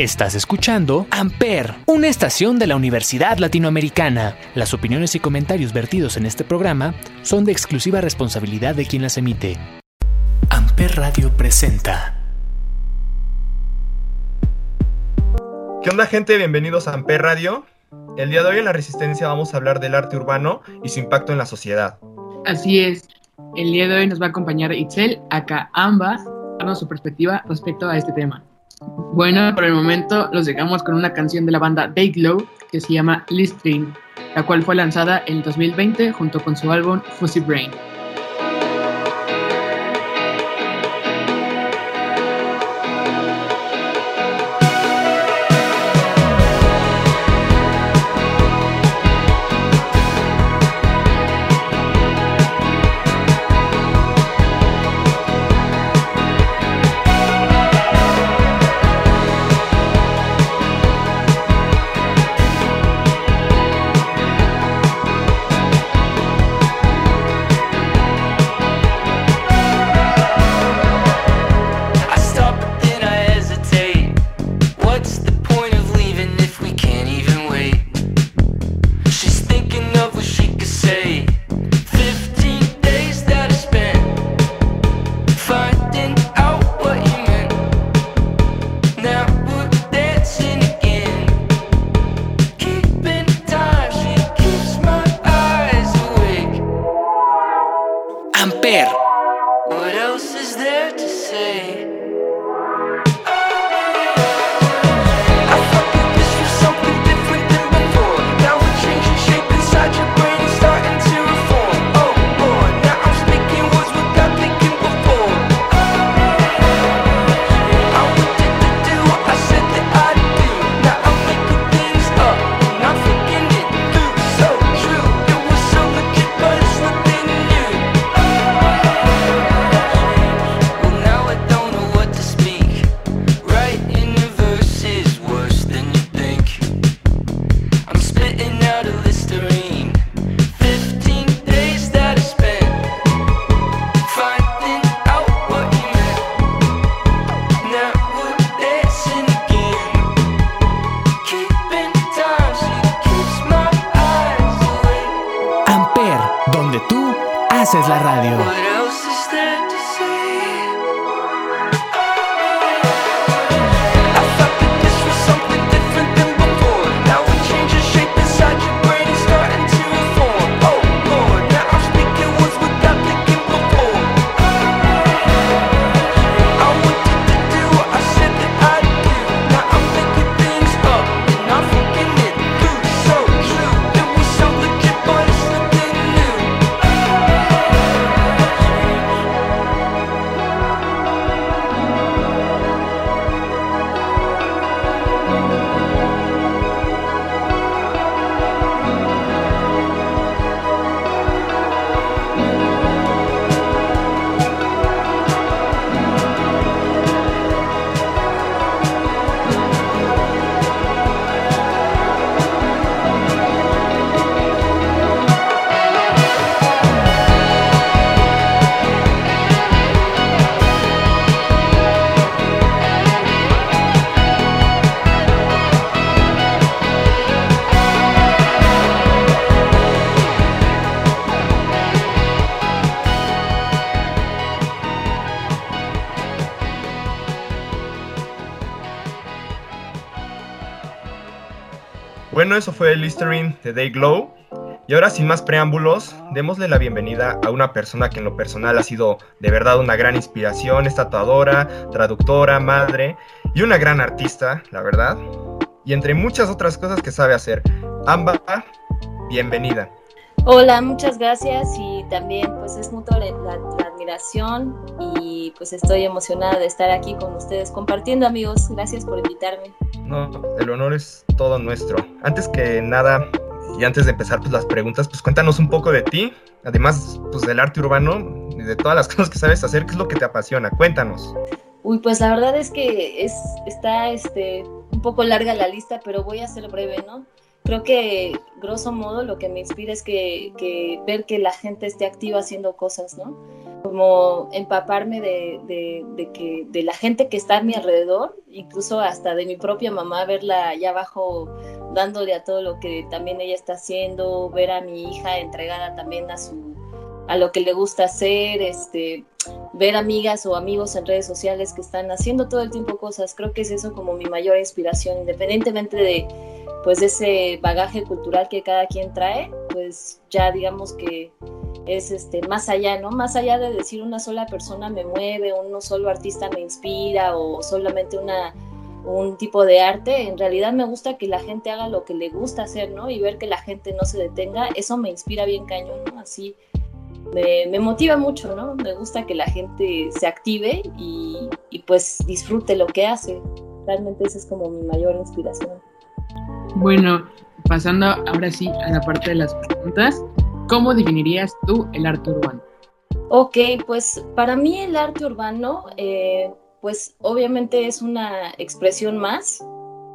Estás escuchando Amper, una estación de la Universidad Latinoamericana. Las opiniones y comentarios vertidos en este programa son de exclusiva responsabilidad de quien las emite. Amper Radio presenta. ¿Qué onda gente? Bienvenidos a Amper Radio. El día de hoy en La Resistencia vamos a hablar del arte urbano y su impacto en la sociedad. Así es. El día de hoy nos va a acompañar Itzel, acá ambas, dando su perspectiva respecto a este tema. Bueno, por el momento los dejamos con una canción de la banda Dayglow que se llama Listening, la cual fue lanzada en 2020 junto con su álbum Fuzzy Brain. Eso fue Listerine de Day Glow. Y ahora, sin más preámbulos, démosle la bienvenida a una persona que en lo personal ha sido de verdad una gran inspiración, es tatuadora, traductora, madre y una gran artista, la verdad. Y entre muchas otras cosas que sabe hacer. Amba, bienvenida. Hola, muchas gracias y también pues es mutua la, la, y pues estoy emocionada de estar aquí con ustedes compartiendo amigos. Gracias por invitarme. No, el honor es todo nuestro. Antes que nada y antes de empezar pues las preguntas, pues cuéntanos un poco de ti, además pues del arte urbano y de todas las cosas que sabes hacer, ¿qué es lo que te apasiona? Cuéntanos. Uy, pues la verdad es que es, está este, un poco larga la lista, pero voy a ser breve, ¿no? creo que grosso modo lo que me inspira es que, ver que la gente esté activa haciendo cosas, ¿no? Como empaparme de, que, de la gente que está a mi alrededor, incluso hasta de mi propia mamá, verla allá abajo dándole a todo lo que también ella está haciendo, ver a mi hija entregada también a su a lo que le gusta hacer, este, ver amigas o amigos en redes sociales que están haciendo todo el tiempo cosas. Creo que es eso como mi mayor inspiración, independientemente de pues de ese bagaje cultural que cada quien trae, pues ya digamos que es este más allá, ¿no? Más allá de decir una sola persona me mueve, uno solo artista me inspira o solamente una un tipo de arte, en realidad me gusta que la gente haga lo que le gusta hacer, ¿no? Y ver que la gente no se detenga, eso me inspira bien cañón, ¿no? Así me, me motiva mucho, ¿no? Me gusta que la gente se active y, y pues disfrute lo que hace. Realmente esa es como mi mayor inspiración. Bueno, pasando ahora sí a la parte de las preguntas, ¿cómo definirías tú el arte urbano? Ok, pues para mí el arte urbano, eh, pues obviamente es una expresión más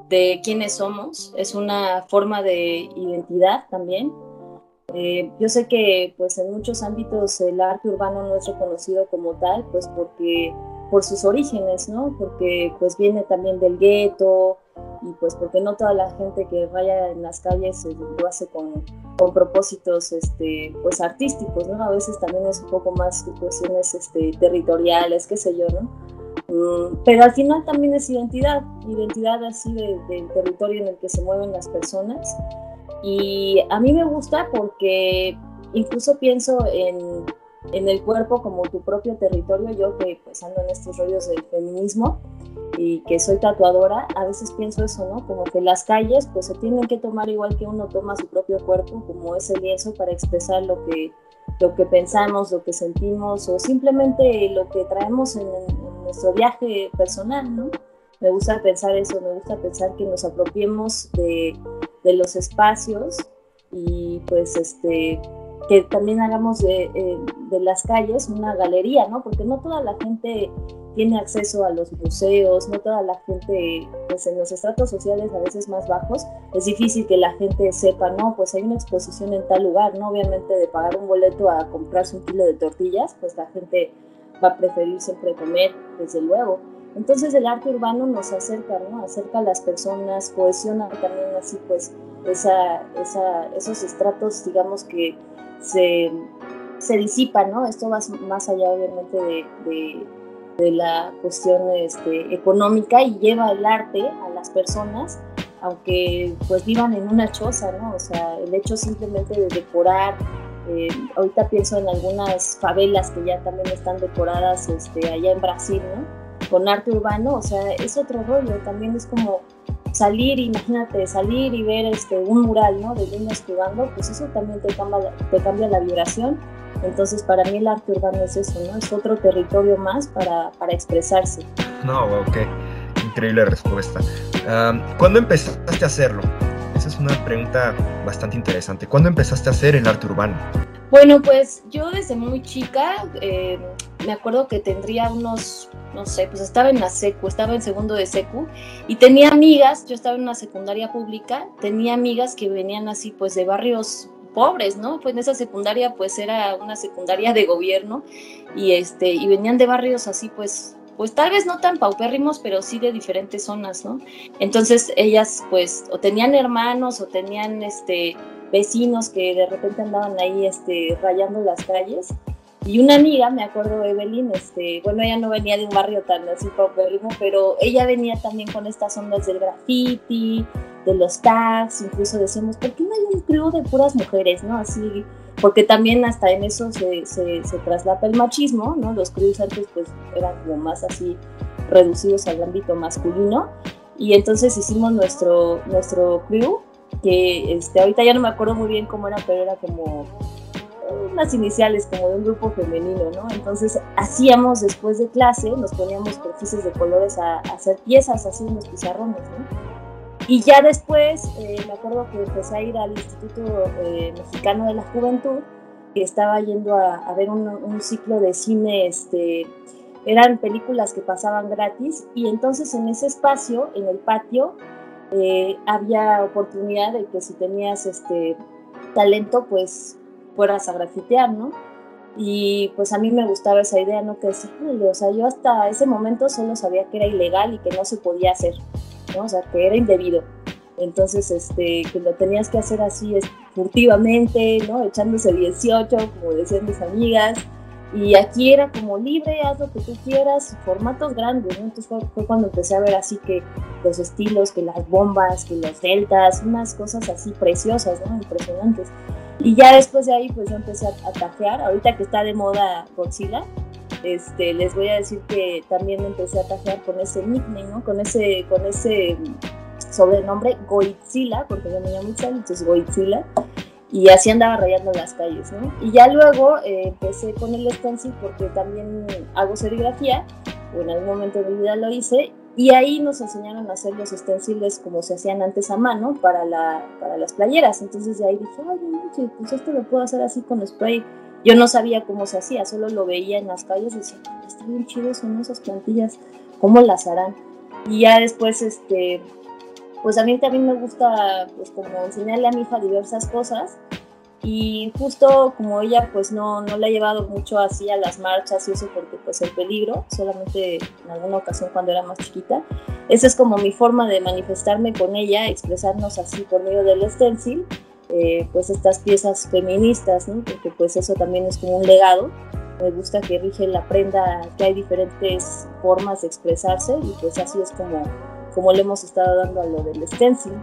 de quiénes somos, es una forma de identidad también. Eh, yo sé que pues en muchos ámbitos el arte urbano no es reconocido como tal, pues porque por sus orígenes, ¿no? Porque pues viene también del gueto, y pues porque no toda la gente que vaya en las calles eh, lo hace con, con, propósitos este, pues artísticos, ¿no? A veces también es un poco más cuestiones este, territoriales, qué sé yo, ¿no? Mm, pero al final también es identidad, identidad así del territorio en el que se mueven las personas. Y a mí me gusta porque incluso pienso en, en el cuerpo como tu propio territorio, yo que pues ando en estos rollos del feminismo, y que soy tatuadora, a veces pienso eso, ¿no? Como que las calles pues se tienen que tomar igual que uno toma su propio cuerpo, como ese lienzo para expresar lo que, lo que pensamos, lo que sentimos o simplemente lo que traemos en, nuestro viaje personal, ¿no? Me gusta pensar eso, me gusta pensar que nos apropiemos de, de los espacios y pues este que también hagamos de, eh, de, las calles una galería, ¿no? Porque no toda la gente tiene acceso a los museos, no toda la gente, pues en los estratos sociales a veces más bajos, es difícil que la gente sepa, no, pues hay una exposición en tal lugar, ¿no? Obviamente de pagar un boleto a comprarse un kilo de tortillas, pues la gente va a preferir siempre comer, desde luego. Entonces el arte urbano nos acerca, ¿no? Acerca a las personas, cohesiona también así, pues, esa, esa, esos estratos, digamos, que se, se disipan, ¿no? Esto va más allá, obviamente, de de la cuestión este, económica y lleva el arte a las personas, aunque pues vivan en una choza, ¿no? O sea, el hecho simplemente de decorar, eh, ahorita pienso en algunas favelas que ya también están decoradas este, allá en Brasil, ¿no? Con arte urbano, o sea, es otro rollo, también es como salir, imagínate, salir y ver este, un mural, ¿no? De niños jugando, pues eso también te cambia, te cambia la vibración entonces, para mí el arte urbano es eso, ¿no? Es otro territorio más para, para expresarse. No, ok. Increíble respuesta. ¿Cuándo empezaste a hacerlo? Esa es una pregunta bastante interesante. ¿Cuándo empezaste a hacer el arte urbano? Bueno, pues yo desde muy chica, eh, me acuerdo que tendría unos, no sé, pues estaba en la secu, estaba en segundo de secu y tenía amigas, yo estaba en una secundaria pública, tenía amigas que venían así pues de barrios pobres, ¿no? Pues en esa secundaria pues era una secundaria de gobierno y este y venían de barrios así pues pues tal vez no tan paupérrimos, pero sí de diferentes zonas, ¿no? Entonces ellas pues o tenían hermanos o tenían este vecinos que de repente andaban ahí este rayando las calles y una amiga, me acuerdo Evelyn, este, bueno, ella no venía de un barrio tan así paupérrimo, pero ella venía también con estas ondas del graffiti, de los tags, incluso decíamos, ¿por qué no hay un crew de puras mujeres, no? Así, porque también hasta en eso se, se, traslapa el machismo, ¿no? Los crews antes pues eran como más así reducidos al ámbito masculino y entonces hicimos nuestro, nuestro crew que este, ahorita ya no me acuerdo muy bien cómo era, pero era como unas iniciales como de un grupo femenino, ¿no? Entonces hacíamos después de clase, nos poníamos perfiles de colores a, hacer piezas, así unos pizarrones, ¿no? Y ya después, eh, me acuerdo que empecé a ir al Instituto eh, Mexicano de la Juventud, que estaba yendo a, ver un, ciclo de cine, este, eran películas que pasaban gratis, y entonces en ese espacio, en el patio, eh, había oportunidad de que si tenías este talento, pues fueras a grafitear, ¿no? Y pues a mí me gustaba esa idea, ¿no? Que decía, o sea, yo hasta ese momento solo sabía que era ilegal y que no se podía hacer, ¿no? O sea, que era indebido. Entonces, este, que lo tenías que hacer así furtivamente, ¿no? Echándose 18, como decían mis amigas. Y aquí era como libre, haz lo que tú quieras, formatos grandes, ¿no? Entonces fue, cuando empecé a ver así que los estilos, que las bombas, que los deltas, unas cosas así preciosas, ¿no? Impresionantes. Y ya después de ahí, pues empecé a, tajear. Ahorita que está de moda Godzilla, este, les voy a decir que también empecé a tajear con ese nickname, ¿no? Con ese, con ese sobrenombre Goitzilla, porque yo me llamo entonces Goitzilla. Y así andaba rayando las calles. Y ya luego eh, empecé con el stencil porque también hago serigrafía, o en algún momento de mi vida lo hice, y ahí nos enseñaron a hacer los stenciles como se hacían antes a mano para, la, para las playeras. Entonces de ahí dije, ay, pues esto lo puedo hacer así con spray. Yo no sabía cómo se hacía, solo lo veía en las calles y decía, está bien chido, son esas plantillas, ¿cómo las harán? Y ya después, este, pues a mí también me gusta, pues como enseñarle a mi hija diversas cosas y justo como ella pues no, no le ha llevado mucho así a las marchas y eso porque pues el peligro, solamente en alguna ocasión cuando era más chiquita, esa es como mi forma de manifestarme con ella, expresarnos así por medio del stencil, eh, pues estas piezas feministas, ¿no? porque pues eso también es como un legado, me gusta que Rigel aprenda que hay diferentes formas de expresarse y pues así es como, como le hemos estado dando a lo del stencil.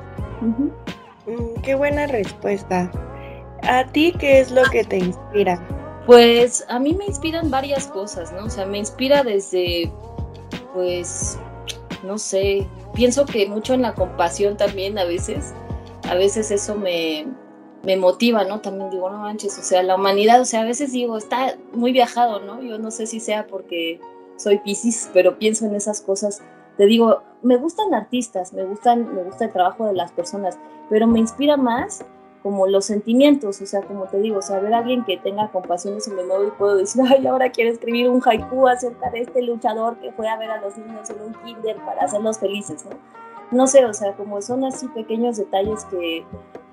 Mm, qué buena respuesta. ¿A ti qué es lo que te inspira? Pues a mí me inspiran varias cosas, ¿no? O sea, me inspira desde, pues, no sé, pienso que mucho en la compasión también a veces. A veces eso me, me motiva, ¿no? También digo, no manches, o sea, la humanidad, o sea, a veces digo, está muy viajado, ¿no? Yo no sé si sea porque soy Pisces, pero pienso en esas cosas. Te digo, me gustan artistas, me gustan, me gusta el trabajo de las personas, pero me inspira más como los sentimientos, o sea, como te digo, o sea, ver a alguien que tenga compasión se me mueve y puedo decir, ay, ahora quiero escribir un haiku acerca de este luchador que fue a ver a los niños en un kinder para hacerlos felices, ¿no? No sé, o sea, como son así pequeños detalles que,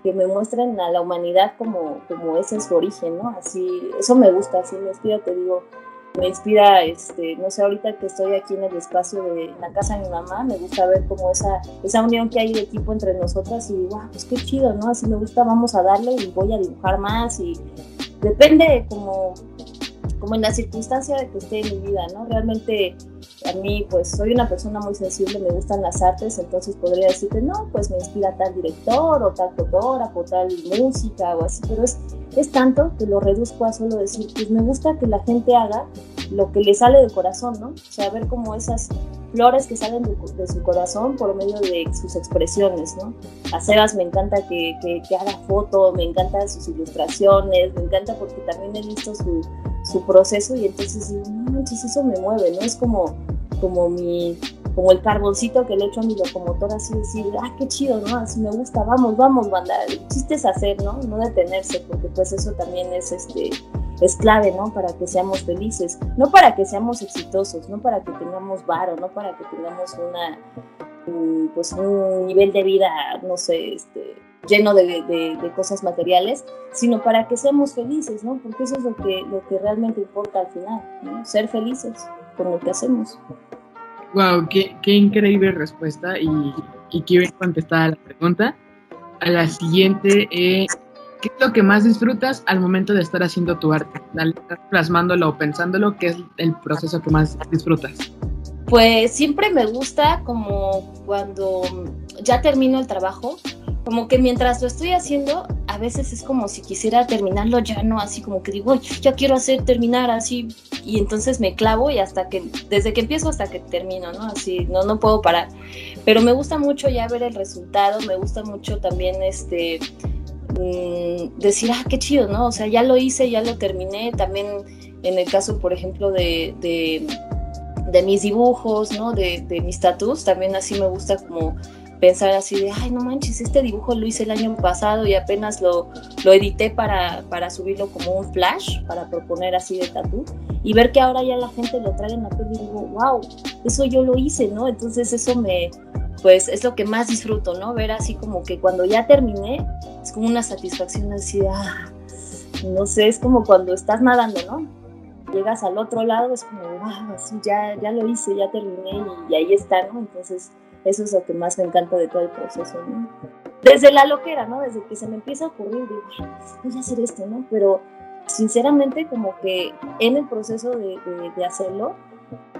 que me muestran a la humanidad como, como ese es su origen, ¿no? Así, eso me gusta, así me inspira, te digo, me inspira, este, no sé, ahorita que estoy aquí en el espacio de la casa de mi mamá, me gusta ver como esa, esa unión que hay de equipo entre nosotras y, wow, pues qué chido, ¿no? Así me gusta, vamos a darle y voy a dibujar más y depende como, como en la circunstancia de que esté en mi vida, ¿no? Realmente a mí, pues soy una persona muy sensible, me gustan las artes, entonces podría decirte, no, pues me inspira tal director o tal fotógrafo, tal música o así, pero es, es tanto que lo reduzco a solo decir, pues me gusta que la gente haga lo que le sale del corazón, ¿no? O sea, ver como esas flores que salen de, su corazón por medio de sus expresiones, ¿no? A Sebas me encanta que, que, haga foto, me encantan sus ilustraciones, me encanta porque también he visto su, su proceso y entonces digo, no, eso me mueve, ¿no? Es como, como mi, como el carboncito que le echo a mi locomotora, así decir, ah, qué chido, ¿no? Así me gusta, vamos, vamos, banda. El chiste es hacer, ¿no? No detenerse, porque pues eso también es, este, es clave, ¿no? Para que seamos felices, no para que seamos exitosos, no para que tengamos varo, no para que tengamos una, pues un nivel de vida, no sé, este, lleno de, de, cosas materiales, sino para que seamos felices, ¿no? Porque eso es lo que, lo que realmente importa al final, ¿no? Ser felices con lo que hacemos. Wow, qué, qué increíble respuesta y, y quiero contestar a la pregunta. A la siguiente, eh, ¿qué es lo que más disfrutas al momento de estar haciendo tu arte? Plasmándolo o pensándolo, ¿qué es el proceso que más disfrutas? Pues siempre me gusta como cuando ya termino el trabajo, como que mientras lo estoy haciendo, a veces es como si quisiera terminarlo ya, ¿no? Así como que digo, ya quiero hacer terminar así, y entonces me clavo y hasta que, desde que empiezo hasta que termino, ¿no? Así, no, no puedo parar. Pero me gusta mucho ya ver el resultado, me gusta mucho también este, mm, decir, ah, qué chido, ¿no? O sea, ya lo hice, ya lo terminé, también en el caso, por ejemplo, de, de, mis dibujos, ¿no? De, mis tatuos, también así me gusta como pensar así de, ay, no manches, este dibujo lo hice el año pasado y apenas lo, lo edité para, para subirlo como un flash, para proponer así de tatu, y ver que ahora ya la gente lo trae en la peli y digo, wow, eso yo lo hice, ¿no? Entonces eso me, pues es lo que más disfruto, ¿no? Ver así como que cuando ya terminé, es como una satisfacción así de, ah, no sé, es como cuando estás nadando, ¿no? Llegas al otro lado, es como, wow, ya, ya lo hice, ya terminé y, ahí está, ¿no? Entonces, eso es lo que más me encanta de todo el proceso, ¿no? Desde la loquera, ¿no? Desde que se me empieza a ocurrir, digo, voy a hacer esto, ¿no? Pero sinceramente como que en el proceso de, de hacerlo,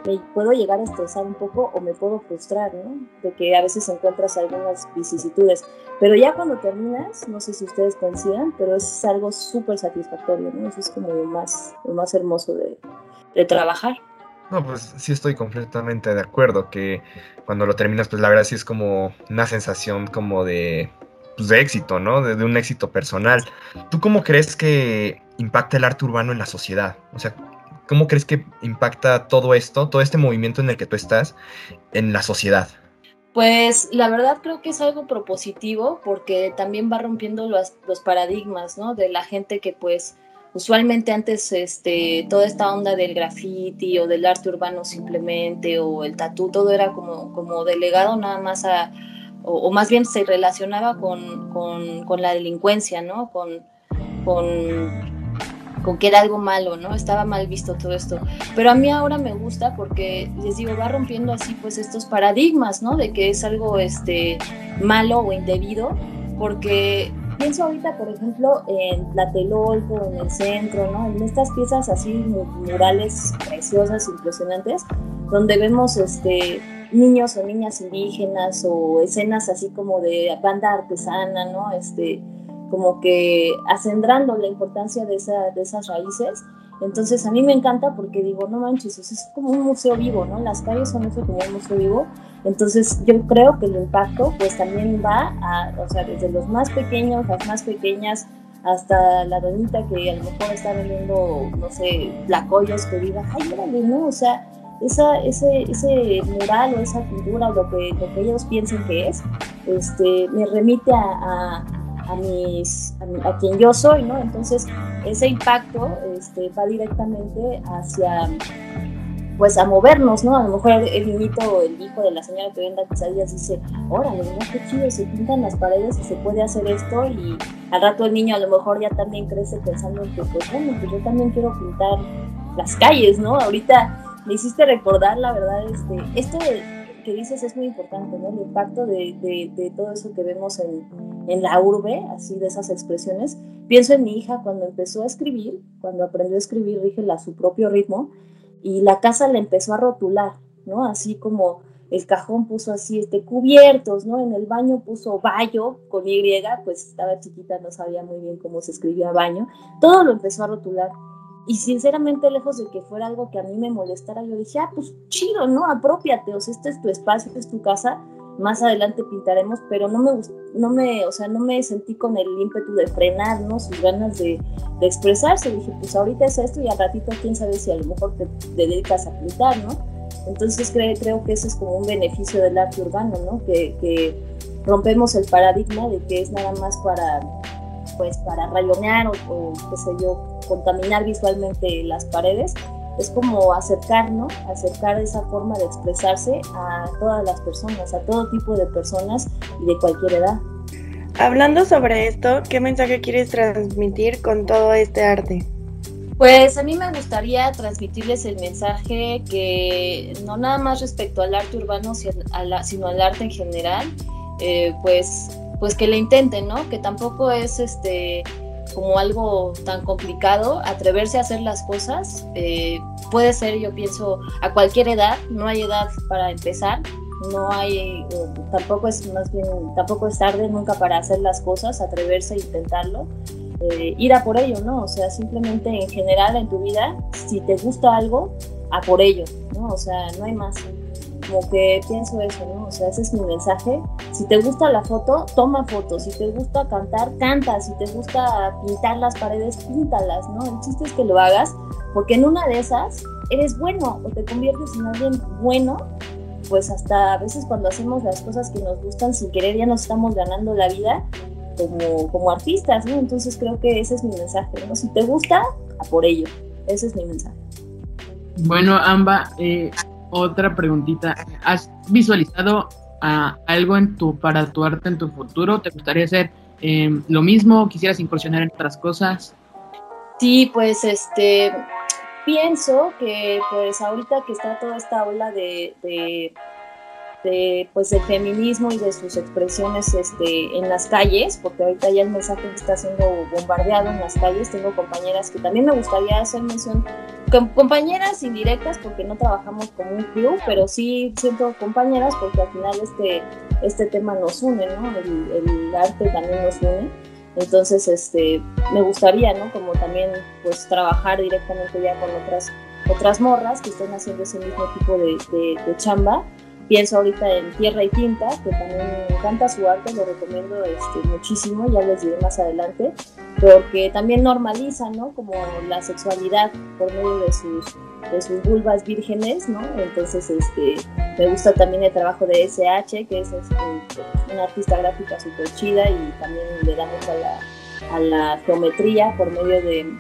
me puedo llegar a estresar un poco o me puedo frustrar, ¿no? De que a veces encuentras algunas vicisitudes. Pero ya cuando terminas, no sé si ustedes coincidan, pero es algo súper satisfactorio, ¿no? Eso es como lo más, lo más hermoso de, de trabajar. No, pues sí estoy completamente de acuerdo que cuando lo terminas, pues la verdad sí es como una sensación como de, pues de éxito, ¿no? De, un éxito personal. ¿Tú cómo crees que impacta el arte urbano en la sociedad? O sea, ¿Cómo crees que impacta todo esto, todo este movimiento en el que tú estás, en la sociedad? Pues la verdad creo que es algo propositivo porque también va rompiendo los, los paradigmas, ¿no? De la gente que pues usualmente antes este, toda esta onda del graffiti o del arte urbano simplemente o el tatú, todo era como, como delegado nada más a, o, más bien se relacionaba con, con, con la delincuencia, ¿no? Con, con con que era algo malo, ¿no? Estaba mal visto todo esto. Pero a mí ahora me gusta porque, les digo, va rompiendo así pues estos paradigmas, ¿no? De que es algo este, malo o indebido, porque pienso ahorita, por ejemplo, en Tlatelolco, en el centro, ¿no? En estas piezas así murales preciosas, impresionantes, donde vemos este niños o niñas indígenas o escenas así como de banda artesana, ¿no? Este, como que acendrando la importancia de, esa, de esas raíces. Entonces a mí me encanta porque digo, no manches, es como un museo vivo, ¿no? Las calles son eso como un museo vivo. Entonces yo creo que el impacto pues también va a, o sea, desde los más pequeños, las más pequeñas, hasta la doñita que a lo mejor está vendiendo, no sé, lacoyos que diga, ay, órale, ¿no? O sea, esa, ese, ese mural o esa pintura o lo que, lo que ellos piensen que es, este, me remite a a, mis, a, quien yo soy, ¿no? Entonces, ese impacto este, va directamente hacia, pues, a movernos, ¿no? A lo mejor el niñito, el hijo de la señora que vende quesadillas dice, órale, qué chido, se pintan las paredes y se puede hacer esto y al rato el niño a lo mejor ya también crece pensando que, pues, bueno, pues yo también quiero pintar las calles, ¿no? Ahorita me hiciste recordar, la verdad, este, esto dices es muy importante. El impacto de, todo eso que vemos en, la urbe, así de esas expresiones. Pienso en mi hija cuando empezó a escribir, cuando aprendió a escribir, rígela a su propio ritmo, y la casa le empezó a rotular, ¿no? Así como el cajón puso así, este, cubiertos, ¿no? En el baño puso baño con Y, pues estaba chiquita, no sabía muy bien cómo se escribía baño. Todo lo empezó a rotular. Y sinceramente, lejos de que fuera algo que a mí me molestara, yo dije, ah, pues chido, ¿no? Apropiate, o sea, este es tu espacio, este es tu casa, más adelante pintaremos, pero no me no me, o sea, no me sentí con el ímpetu de frenar, ¿no? Sus ganas de, de expresarse. Dije, pues ahorita es esto y al ratito quién sabe si a lo mejor te, dedicas a pintar, ¿no? Entonces creo, creo que eso es como un beneficio del arte urbano, ¿no? Que, que rompemos el paradigma de que es nada más para, pues, para rayonear o, o qué sé yo, contaminar visualmente las paredes, es como acercar, ¿no? Acercar esa forma de expresarse a todas las personas, a todo tipo de personas y de cualquier edad. Hablando sobre esto, ¿qué mensaje quieres transmitir con todo este arte? Pues a mí me gustaría transmitirles el mensaje que no nada más respecto al arte urbano, sino al arte en general, eh, pues, pues que le intenten, ¿no? Que tampoco es este como algo tan complicado, atreverse a hacer las cosas. Eh, puede ser, yo pienso, a cualquier edad, no hay edad para empezar, no hay, eh, tampoco es más bien, tampoco es tarde nunca para hacer las cosas, atreverse a intentarlo, eh, ir a por ello, ¿no? O sea, simplemente en general en tu vida, si te gusta algo, a por ello, ¿no? O sea, no hay más como que pienso eso, ¿no? O sea, ese es mi mensaje. Si te gusta la foto, toma fotos. Si te gusta cantar, canta. Si te gusta pintar las paredes, píntalas, ¿no? El chiste es que lo hagas, porque en una de esas eres bueno o te conviertes en alguien bueno, pues hasta a veces cuando hacemos las cosas que nos gustan sin querer ya nos estamos ganando la vida como, como artistas, ¿no? Entonces creo que ese es mi mensaje, ¿no? Si te gusta, a por ello. Ese es mi mensaje. Bueno, Amba, eh, otra preguntita. ¿Has visualizado ah, algo en tu, para tu arte en tu futuro? ¿Te gustaría hacer em, lo mismo? ¿Quisieras incursionar en otras cosas? Sí, pues este, pienso que pues ahorita que está toda esta ola de, de, de, pues del feminismo y de sus expresiones este, en las calles, porque ahorita ya el mensaje está siendo bombardeado en las calles, tengo compañeras que también me gustaría hacer mención, compañeras indirectas porque no trabajamos como un crew, pero sí siento compañeras porque al final este, este tema nos une, ¿no? El, el arte también nos une. Entonces, este, me gustaría, ¿no? Como también, pues, trabajar directamente ya con otras, otras morras que estén haciendo ese mismo tipo de, de, chamba. Pienso ahorita en Tierra y Tinta, que también me encanta su arte, lo recomiendo este, muchísimo, ya les diré más adelante, porque también normaliza, ¿no? Como la sexualidad por medio de sus, de sus vulvas vírgenes, ¿no? Entonces, este, me gusta también el trabajo de SH, que es este, una artista gráfica súper chida y también le damos a la, a la geometría por medio de,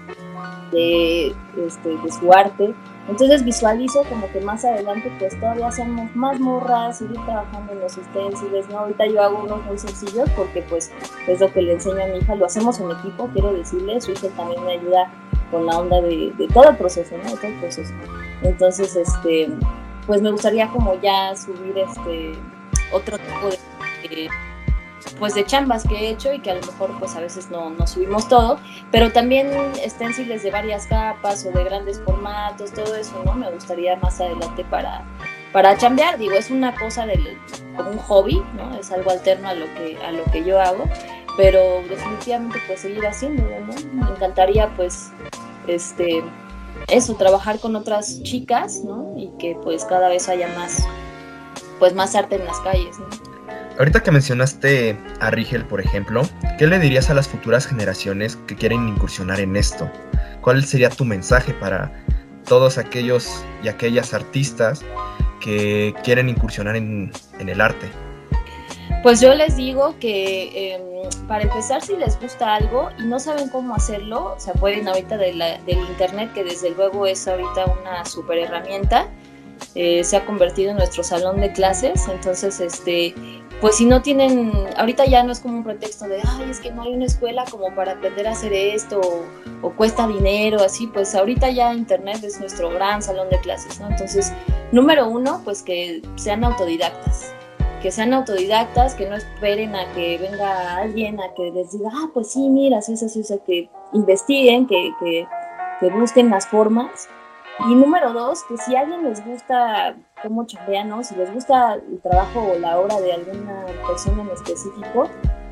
de, este, de su arte. Entonces visualizo como que más adelante pues todavía hacemos más morras, seguir trabajando en los stencils, ¿no? Ahorita yo hago unos muy sencillos porque pues es lo que le enseño a mi hija, lo hacemos en equipo, quiero decirle, su hija también me ayuda con la onda de todo el proceso, ¿no? De todo el proceso. Entonces, este, pues me gustaría como ya subir este otro tipo de, pues de chambas que he hecho y que a lo mejor pues a veces no, no subimos todo, pero también stencils de varias capas o de grandes formatos, todo eso, ¿no? Me gustaría más adelante para, para chambear, digo, es una cosa del, como un hobby, ¿no? Es algo alterno a lo que, a lo que yo hago, pero definitivamente pues seguir haciéndolo, ¿no? Me encantaría pues, este, eso, trabajar con otras chicas, ¿no? Y que pues cada vez haya más, pues más arte en las calles. Ahorita que mencionaste a Rigel, por ejemplo, ¿qué le dirías a las futuras generaciones que quieren incursionar en esto? ¿Cuál sería tu mensaje para todos aquellos y aquellas artistas que quieren incursionar en, el arte? Pues yo les digo que em, para empezar, si les gusta algo y no saben cómo hacerlo, se pueden ahorita de del internet, que desde luego es ahorita una super herramienta, eh, se ha convertido en nuestro salón de clases. Entonces, este, pues si no tienen, ahorita ya no es como un pretexto de, ay, es que no hay una escuela como para aprender a hacer esto o, cuesta dinero, así, pues ahorita ya internet es nuestro gran salón de clases, ¿no? Entonces, número uno, pues que sean autodidactas que sean autodidactas, que no esperen a que venga alguien a que les diga, ah, pues sí, mira, sí, sí, sí, que investiguen, que, que, busquen las formas. Y número dos, que si a alguien les gusta cómo chambean, ¿no? si les gusta el trabajo o la obra de alguna persona en específico,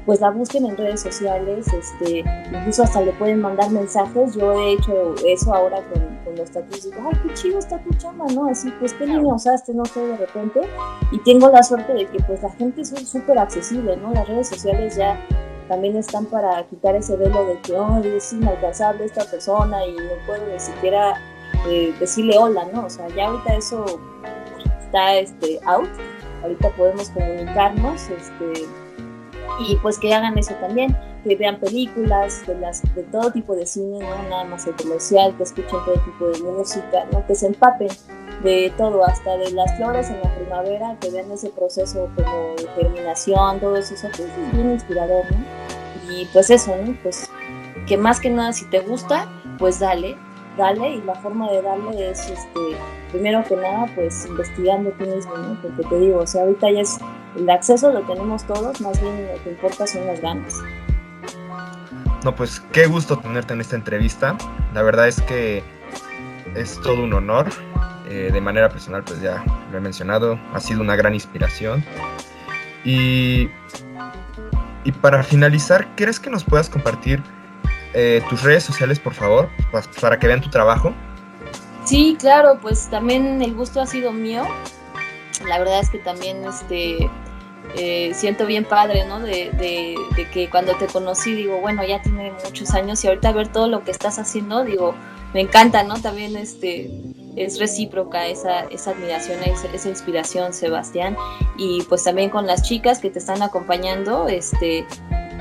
pues la busquen en redes sociales, este, incluso hasta le pueden mandar mensajes. Yo he hecho eso ahora con, con los tatuajes, digo, ay, qué chido está tu chamba, ¿no? Así, pues, ¿qué línea usaste? No sé, de repente. Y tengo la suerte de que, pues, la gente es súper accesible, ¿no? Las redes sociales ya también están para quitar ese velo de que, oh, es inalcanzable esta persona y no puedo ni siquiera eh, decirle hola, ¿no? O sea, ya ahorita eso está este, out. Ahorita podemos comunicarnos, este, y pues que hagan eso también, que vean películas de, las, de todo tipo de cine, no nada más el comercial, que escuchen todo tipo de música, ¿no? que se empapen de todo, hasta de las flores en la primavera, que vean ese proceso como de germinación, todo eso, eso pues, es bien inspirador, ¿no? Y pues eso, ¿no? Pues que más que nada si te gusta, pues dale, dale y la forma de darle es, este, primero que nada, pues investigando tú mismo, ¿no? Porque te digo, o sea, ahorita ya es el acceso lo tenemos todos, más bien lo que importa son las ganas. No, pues qué gusto tenerte en esta entrevista. La verdad es que es todo un honor. Eh, de manera personal, pues ya lo he mencionado, ha sido una gran inspiración. Y, y para finalizar, ¿quieres que nos puedas compartir eh, tus redes sociales, por favor, para que vean tu trabajo? Sí, claro, pues también el gusto ha sido mío. La verdad es que también este, eh, siento bien padre, ¿no? De, que cuando te conocí, digo, bueno, ya tiene muchos años y ahorita ver todo lo que estás haciendo, digo, me encanta, ¿no? También este, es recíproca esa, esa admiración, esa, esa, inspiración, Sebastián. Y pues también con las chicas que te están acompañando, este,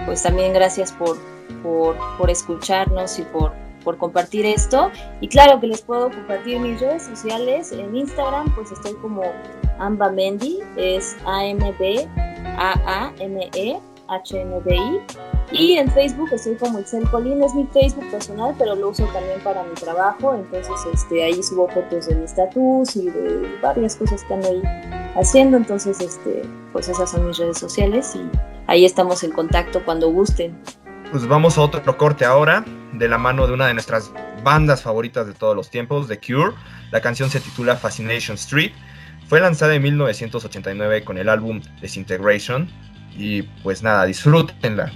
pues también gracias por, por, por escucharnos y por, por compartir esto. Y claro que les puedo compartir mis redes sociales. En Instagram, pues estoy como Amba Mendy, es A-M-B-A-A-M-E HNDI. Y en Facebook estoy como Itzel Colín, es mi Facebook personal, pero lo uso también para mi trabajo, entonces este, ahí subo fotos de mis tatuos y de varias cosas que ando ahí haciendo, entonces este, pues esas son mis redes sociales y ahí estamos en contacto cuando gusten. Pues vamos a otro corte ahora, de la mano de una de nuestras bandas favoritas de todos los tiempos, The Cure. La canción se titula Fascination Street. Fue lanzada en 1989 con el álbum Disintegration. Y pues nada, disfrútenla.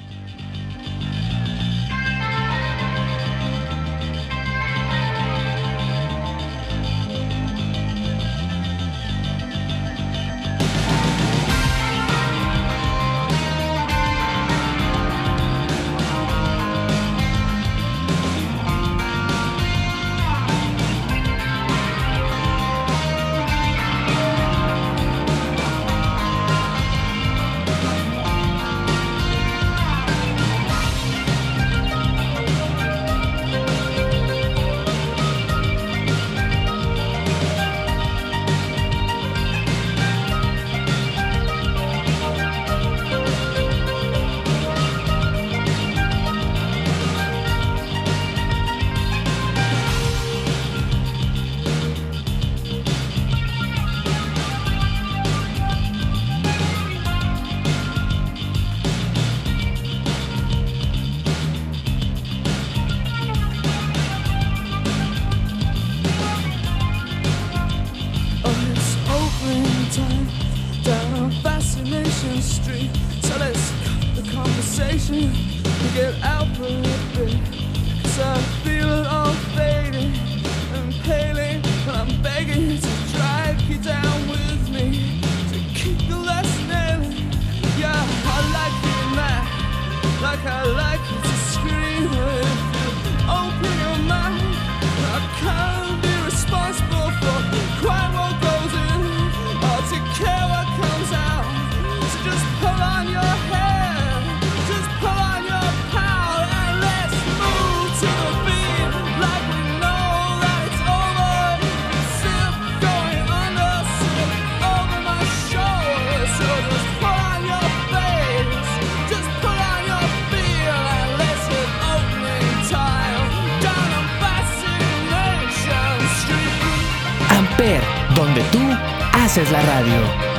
Es la radio.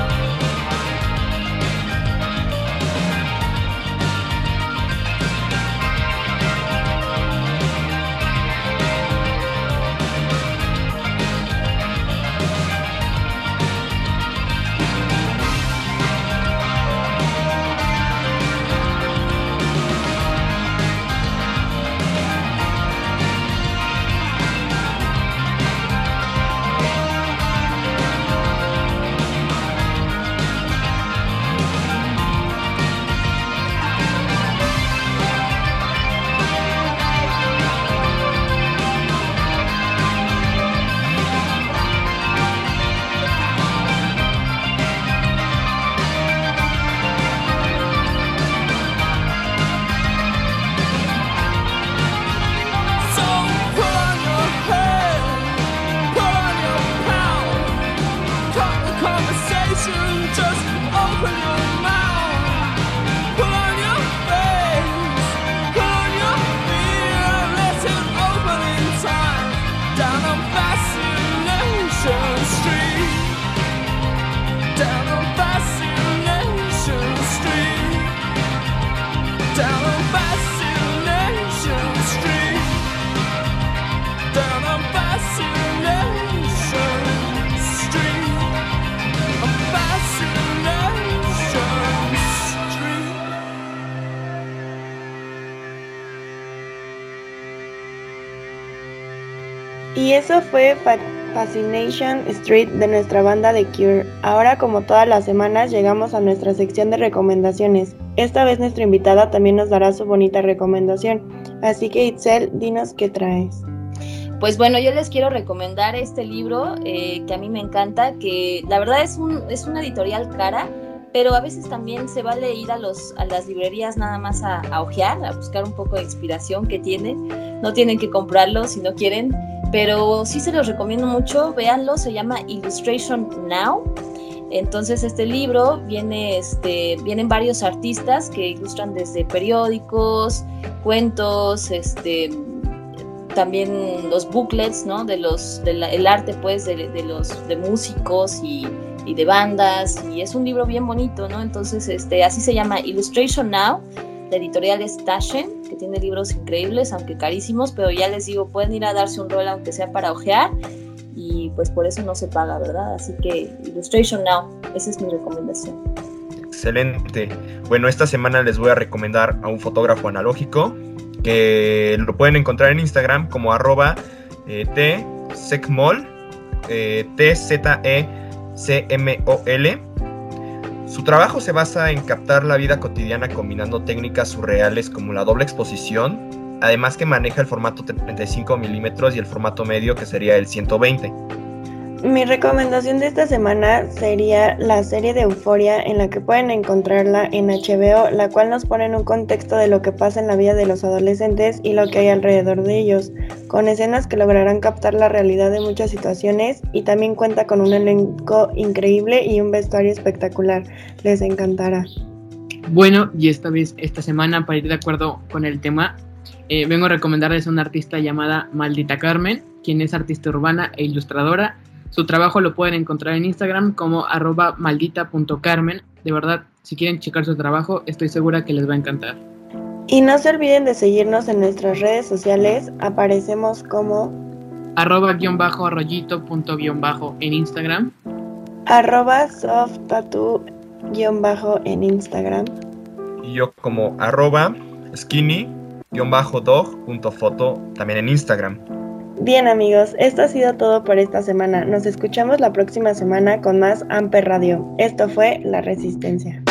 Eso fue Fascination Street de nuestra banda The Cure. Ahora, como todas las semanas, llegamos a nuestra sección de recomendaciones. Esta vez nuestra invitada también nos dará su bonita recomendación. Así que Itzel, dinos qué traes. Pues bueno, yo les quiero recomendar este libro eh, que a mí me encanta, que la verdad es, un, es una editorial cara, pero a veces también se vale ir a, los, a las librerías nada más a, a ojear, a buscar un poco de inspiración que tiene. No tienen que comprarlo si no quieren pero sí se los recomiendo mucho, véanlo, se llama Illustration Now. Entonces este libro viene, este, vienen varios artistas que ilustran desde periódicos, cuentos, este, también los booklets, ¿no? De los, el arte, pues, de, los de músicos y, de bandas. Y es un libro bien bonito, ¿no? Entonces, este, así se llama Illustration Now. La editorial es que tiene libros increíbles, aunque carísimos, pero ya les digo, pueden ir a darse un rol aunque sea para ojear y pues por eso no se paga, ¿verdad? Así que Illustration Now, esa es mi recomendación. Excelente. Bueno, esta semana les voy a recomendar a un fotógrafo analógico que lo pueden encontrar en Instagram como arroba eh, tsecmol, eh, T-Z-E-C-M-O-L. Su trabajo se basa en captar la vida cotidiana combinando técnicas surreales como la doble exposición, además que maneja el formato 35 milímetros y el formato medio que sería el 120. Mi recomendación de esta semana sería la serie de Euforia en la que pueden encontrarla en HBO, la cual nos pone en un contexto de lo que pasa en la vida de los adolescentes y lo que hay alrededor de ellos, con escenas que lograrán captar la realidad de muchas situaciones y también cuenta con un elenco increíble y un vestuario espectacular. Les encantará. Bueno, y esta vez, esta semana, para ir de acuerdo con el tema, eh, vengo a recomendarles a una artista llamada Maldita Carmen, quien es artista urbana e ilustradora. Su trabajo lo pueden encontrar en Instagram como arroba maldita.carmen. De verdad, si quieren checar su trabajo, estoy segura que les va a encantar. Y no se olviden de seguirnos en nuestras redes sociales. Aparecemos como arroba guion bajo arroyito punto guion bajo en Instagram. Arroba soft guion bajo en Instagram. Y yo como arroba skinny dog.foto también en Instagram. Bien amigos, esto ha sido todo por esta semana. Nos escuchamos la próxima semana con más Amper Radio. Esto fue La Resistencia.